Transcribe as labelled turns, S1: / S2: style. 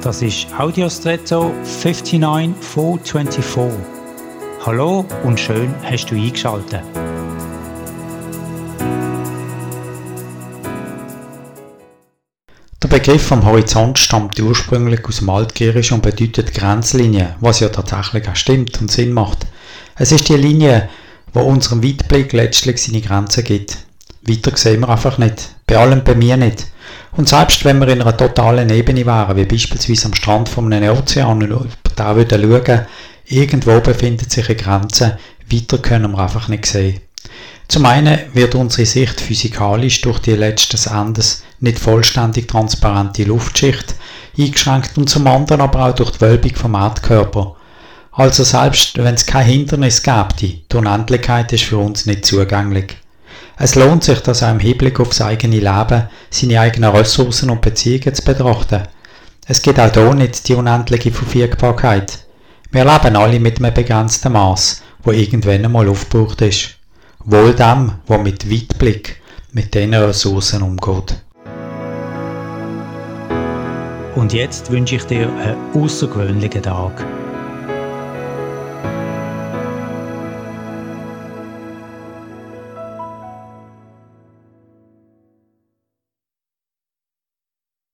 S1: Das ist Audiostretto 59424. Hallo und schön hast du eingeschaltet.
S2: Der Begriff vom Horizont stammt ursprünglich aus dem Altgriechisch und bedeutet Grenzlinie, was ja tatsächlich auch stimmt und Sinn macht. Es ist die Linie, wo unserem Weitblick letztlich seine Grenzen gibt. Weiter sehen wir einfach nicht. Bei allem bei mir nicht. Und selbst wenn wir in einer totalen Ebene wären, wie beispielsweise am Strand von einem Ozean und den würden schauen, irgendwo befindet sich eine Grenze, weiter können wir einfach nicht sehen. Zum einen wird unsere Sicht physikalisch durch die letzten Endes nicht vollständig transparente Luftschicht eingeschränkt und zum anderen aber auch durch die Wölbung vom Erdkörper. Also selbst wenn es kein Hindernis gäbe, die Unendlichkeit ist für uns nicht zugänglich. Es lohnt sich, das auch im Hinblick aufs eigene Leben, seine eigenen Ressourcen und Beziehungen zu betrachten. Es gibt auch hier nicht die unendliche Verfügbarkeit. Wir leben alle mit einem begrenzten Maß, wo irgendwann einmal aufgebraucht ist. Wohl dem, wo mit Weitblick mit diesen Ressourcen umgeht.
S1: Und jetzt wünsche ich dir einen außergewöhnlichen Tag.